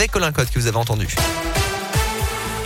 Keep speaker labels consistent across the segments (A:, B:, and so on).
A: avec Colin Cotte que vous avez entendu.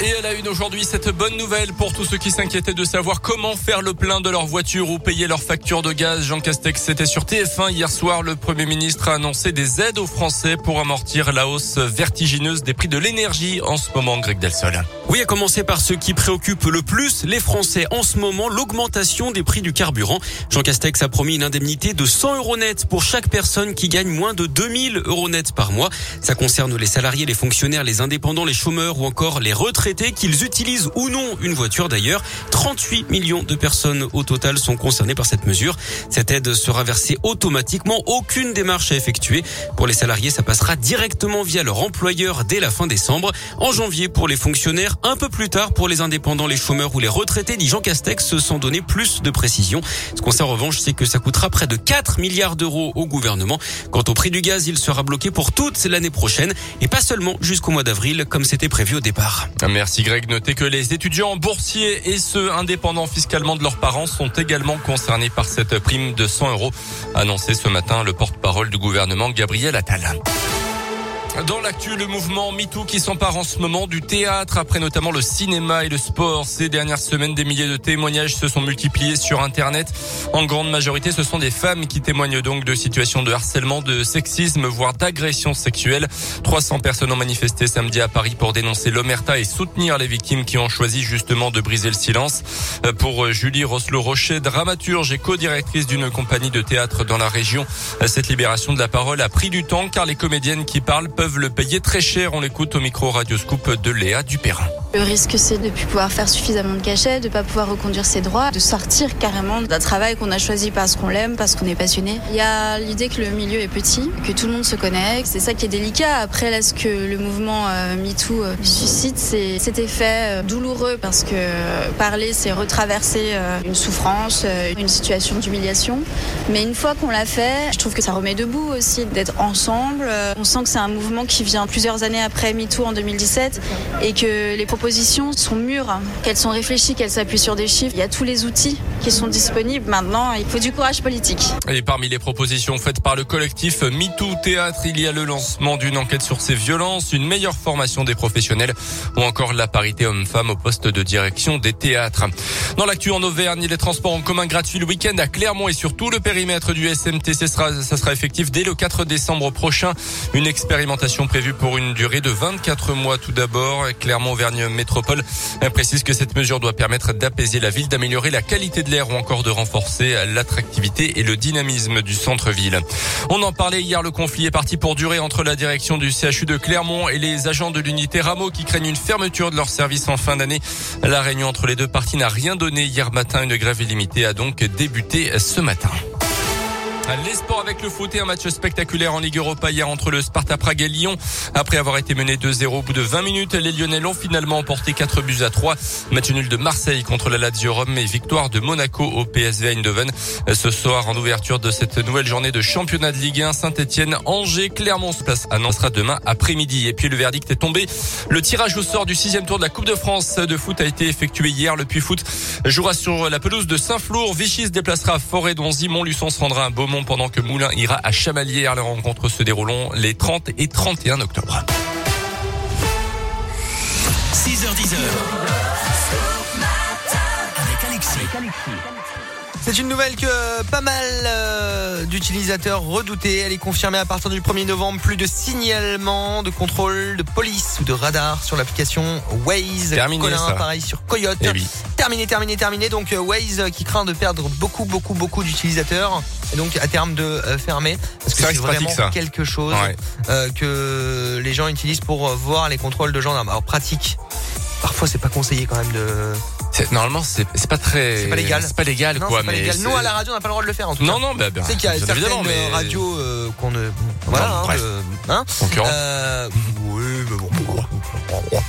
B: Et elle a une aujourd'hui cette bonne nouvelle pour tous ceux qui s'inquiétaient de savoir comment faire le plein de leur voiture ou payer leur facture de gaz. Jean Castex, c'était sur TF1 hier soir. Le Premier ministre a annoncé des aides aux Français pour amortir la hausse vertigineuse des prix de l'énergie en ce moment, Greg Delsol.
C: Oui, à commencer par ce qui préoccupe le plus les Français en ce moment, l'augmentation des prix du carburant. Jean Castex a promis une indemnité de 100 euros net pour chaque personne qui gagne moins de 2000 euros net par mois. Ça concerne les salariés, les fonctionnaires, les indépendants, les chômeurs ou encore les retraités qu'ils utilisent ou non une voiture d'ailleurs. 38 millions de personnes au total sont concernées par cette mesure. Cette aide sera versée automatiquement, aucune démarche à effectuer. Pour les salariés, ça passera directement via leur employeur dès la fin décembre. En janvier, pour les fonctionnaires, un peu plus tard pour les indépendants, les chômeurs ou les retraités, dit Jean Castex, se sont donné plus de précisions. Ce qu'on sait en revanche, c'est que ça coûtera près de 4 milliards d'euros au gouvernement. Quant au prix du gaz, il sera bloqué pour toute l'année prochaine et pas seulement jusqu'au mois d'avril comme c'était prévu au départ.
B: Greg. Notez que les étudiants boursiers et ceux indépendants fiscalement de leurs parents sont également concernés par cette prime de 100 euros annoncée ce matin le porte-parole du gouvernement Gabriel Attal. Dans l'actu, le mouvement MeToo qui s'empare en ce moment du théâtre, après notamment le cinéma et le sport. Ces dernières semaines, des milliers de témoignages se sont multipliés sur Internet. En grande majorité, ce sont des femmes qui témoignent donc de situations de harcèlement, de sexisme, voire d'agression sexuelle. 300 personnes ont manifesté samedi à Paris pour dénoncer l'omerta et soutenir les victimes qui ont choisi justement de briser le silence. Pour Julie Roslo-Rocher, dramaturge et co-directrice d'une compagnie de théâtre dans la région, cette libération de la parole a pris du temps car les comédiennes qui parlent peuvent le payer très cher. On l'écoute au micro Radioscoop de Léa Dupérin.
D: Le risque, c'est de ne plus pouvoir faire suffisamment de cachets, de ne pas pouvoir reconduire ses droits, de sortir carrément d'un travail qu'on a choisi parce qu'on l'aime, parce qu'on est passionné. Il y a l'idée que le milieu est petit, que tout le monde se connaît, c'est ça qui est délicat. Après, là, ce que le mouvement euh, MeToo euh, suscite, c'est cet effet euh, douloureux parce que parler, c'est retraverser une souffrance, une situation d'humiliation. Mais une fois qu'on l'a fait, je trouve que ça remet debout aussi d'être ensemble. On sent que c'est un mouvement qui vient plusieurs années après MeToo en 2017 et que les propositions sont mûres, qu'elles sont réfléchies, qu'elles s'appuient sur des chiffres. Il y a tous les outils qui sont disponibles. Maintenant, il faut du courage politique.
B: Et parmi les propositions faites par le collectif MeToo Théâtre, il y a le lancement d'une enquête sur ces violences, une meilleure formation des professionnels ou encore la parité homme-femme au poste de direction des théâtres. Dans l'actu en Auvergne, les transports en commun gratuits le week-end à Clermont et sur tout le périmètre du SMT, ça sera, ça sera effectif dès le 4 décembre prochain. Une expérimentation prévue pour une durée de 24 mois tout d'abord. Clermont-Auvergne Métropole précise que cette mesure doit permettre d'apaiser la ville, d'améliorer la qualité de l'air ou encore de renforcer l'attractivité et le dynamisme du centre-ville. On en parlait hier, le conflit est parti pour durer entre la direction du CHU de Clermont et les agents de l'unité Rameau qui craignent une fermeture de leur service en fin d'année. La réunion entre les deux parties n'a rien donné hier matin. Une grève illimitée a donc débuté ce matin. Les sports avec le foot et un match spectaculaire en Ligue Europa hier entre le Sparta Prague et Lyon. Après avoir été mené 2-0 au bout de 20 minutes, les Lyonnais l'ont finalement emporté 4 buts à 3. Match nul de Marseille contre la Lazio Rome et victoire de Monaco au PSV Eindhoven. Ce soir, en ouverture de cette nouvelle journée de championnat de Ligue 1, Saint-Etienne, Angers, Clermont se place annoncera demain après-midi. Et puis le verdict est tombé. Le tirage au sort du sixième tour de la Coupe de France de foot a été effectué hier. Le Puy-Foot jouera sur la pelouse de Saint-Flour. Vichy se déplacera à Forêt-Donzy. Montluçon se rendra à Beaumont pendant que Moulin ira à Chamalières. Les rencontres se dérouleront les 30 et 31 octobre.
E: 6h10. Avec Alexis.
A: C'est une nouvelle que pas mal euh, d'utilisateurs redoutaient. Elle est confirmée à partir du 1er novembre. Plus de signalements, de contrôle, de police ou de radar sur l'application Waze.
B: Terminé
A: Colin,
B: ça.
A: pareil sur Coyote.
B: Eh oui.
A: Terminé, terminé, terminé. Donc euh, Waze euh, qui craint de perdre beaucoup, beaucoup, beaucoup d'utilisateurs. Et donc à terme de fermer. Parce que
B: C'est vrai pratique,
A: vraiment quelque chose
B: Ouais.
A: euh, que les gens utilisent pour voir les contrôles de gendarmes. Alors pratique. Parfois c'est pas conseillé quand même de...
B: C'est- Normalement, c'est c'est pas très.
A: C'est pas légal.
B: C'est pas légal,
A: Non,
B: quoi.
A: c'est pas
B: mais
A: légal.
B: c'est-
A: Nous à la radio on n'a pas le droit de le faire en tout cas.
B: Non, non, bah, bah,
A: sais qu'il y a certaines
B: mais-
A: radios euh, qu'on ne... Voilà,
B: Non,
A: hein,
B: bref.
A: de- hein
B: Concurrent.
A: Euh, oui, mais bon.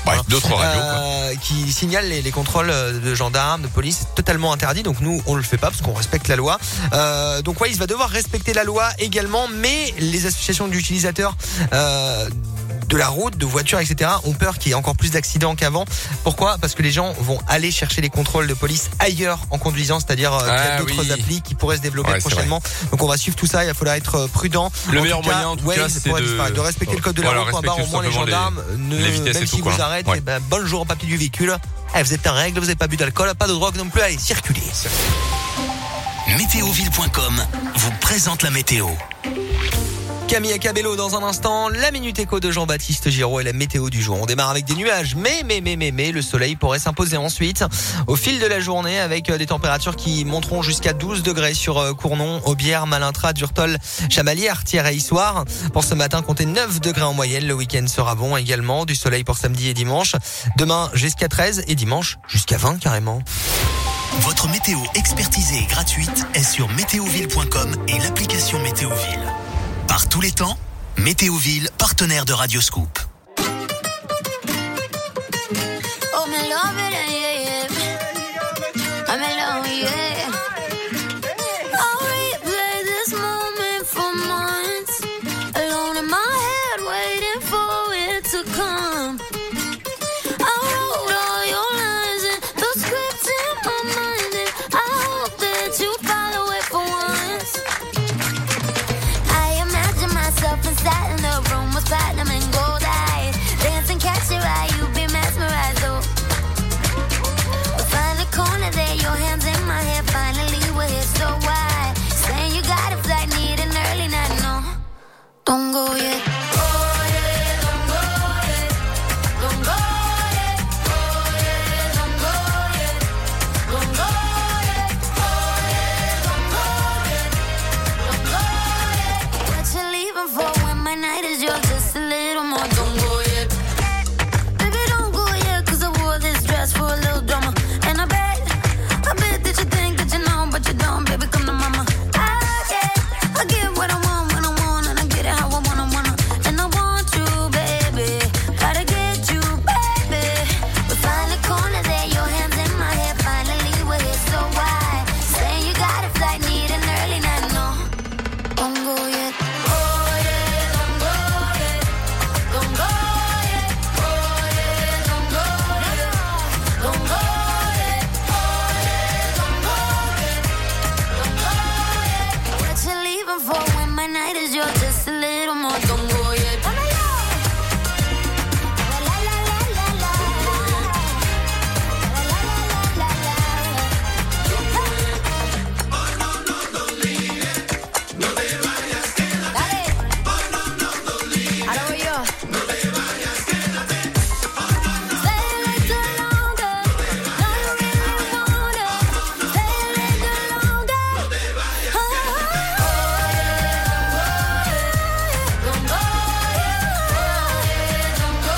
B: Bref, d'autres radios, quoi.
A: Euh, qui signalent les, les contrôles euh, de gendarmes, de police, c'est totalement interdit. Donc nous, on le fait pas parce qu'on respecte la loi. Euh, donc ouais, il va devoir respecter la loi également, mais les associations d'utilisateurs euh, de la route, de voitures, etc. ont peur qu'il y ait encore plus d'accidents qu'avant. Pourquoi? Parce que les gens vont aller chercher les contrôles de police ailleurs en conduisant, c'est-à-dire euh,
B: Ah,
A: d'autres
B: oui.
A: applis qui pourraient se développer
B: Ouais,
A: prochainement. Donc on va suivre tout ça. Il va falloir être euh, prudent.
B: Le
A: En
B: meilleur
A: tout cas,
B: moyen, en tout
A: ouais,
B: cas,
A: c'est
B: de-
A: disparaître, de respecter le code de la
B: Voilà,
A: route. point barre.
B: respecter
A: Au moins les gendarmes, ne,
B: les vitesses
A: même
B: et
A: si
B: tout, quoi.
A: vous arrêtent,
B: Ouais.
A: ben, bonjour au papier du véhicule. Eh, vous êtes en règle, vous n'avez pas bu d'alcool, pas de drogue non plus. Allez, circulez.
E: Météoville.com vous présente la météo.
A: Camille Cabello dans un instant, la minute écho de Jean-Baptiste Giraud et la météo du jour. On démarre avec des nuages, mais, mais, mais, mais, mais, le soleil pourrait s'imposer ensuite au fil de la journée avec euh, des températures qui monteront jusqu'à 12 degrés sur euh, Cournon, Aubière, Malintra, Durtol, Chamalières, Artière et Issoire. Pour ce matin, comptez 9 degrés en moyenne. Le week-end sera bon également. Du soleil pour samedi et dimanche. Demain jusqu'à 13 et dimanche jusqu'à 20 carrément.
E: Votre météo expertisée et gratuite est sur météoville.com et l'application Météoville. Par tous les temps, Météoville, partenaire de Radioscoop.
F: Oh,